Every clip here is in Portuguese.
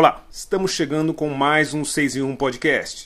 Olá, estamos chegando com mais um 6 em 1 podcast.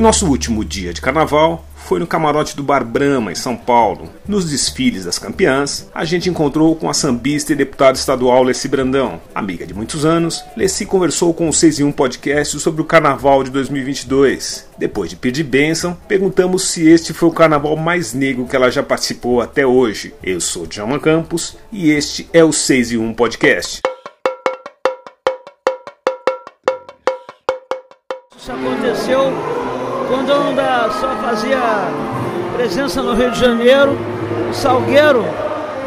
E nosso último dia de carnaval foi no camarote do Bar Brahma, em São Paulo. Nos desfiles das campeãs, a gente encontrou com a sambista e deputada estadual Leci Brandão. Amiga de muitos anos, Leci conversou com o 6 em 1 podcast sobre o carnaval de 2022. Depois de pedir bênção, perguntamos se este foi o carnaval mais negro que ela já participou até hoje. Eu sou Djalma Campos e este é o 6 em 1 podcast. Isso aconteceu quando eu ainda só fazia presença no Rio de Janeiro. O Salgueiro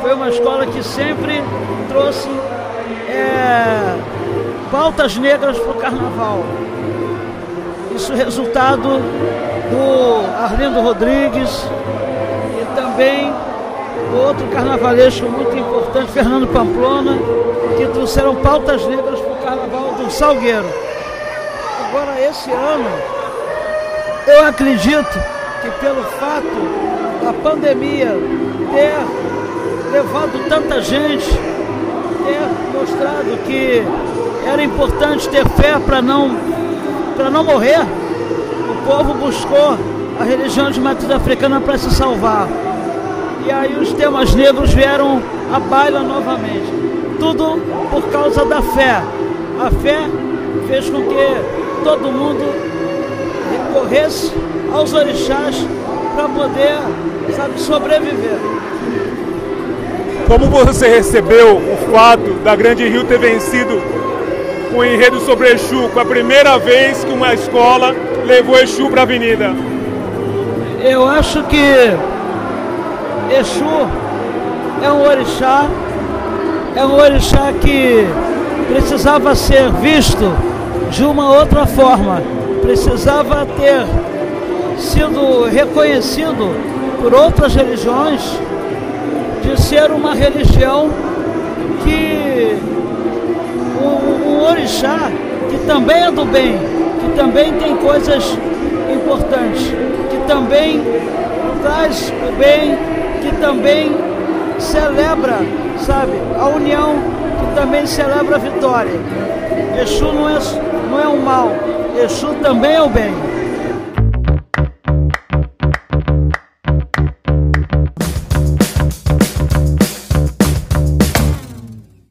foi uma escola que sempre trouxe é, pautas negras para o carnaval. Isso é resultado do Arlindo Rodrigues e também outro carnavalesco muito importante, Fernando Pamplona, que trouxeram pautas negras para o carnaval do Salgueiro. Agora, esse ano, eu acredito que pelo fato da pandemia ter levado tanta gente, ter mostrado que era importante ter fé para não, não morrer, o povo buscou a religião de matriz africana para se salvar. E aí os temas negros vieram à baila novamente. Tudo por causa da fé. A fé fez com que todo mundo recorresse aos orixás para poder, sabe, sobreviver. Como você recebeu o fato da Grande Rio ter vencido o enredo sobre Exu? Foi a primeira vez que uma escola levou Exu para a avenida. Eu acho que Exu é um orixá, é um orixá que precisava ser visto de uma outra forma precisava ter sido reconhecido por outras religiões de ser uma religião que um, um orixá que também é do bem, que também tem coisas importantes, que também traz o bem, que também celebra, sabe, a união, que também celebra a vitória. Exu não é, não é mal, Exu também é o bem.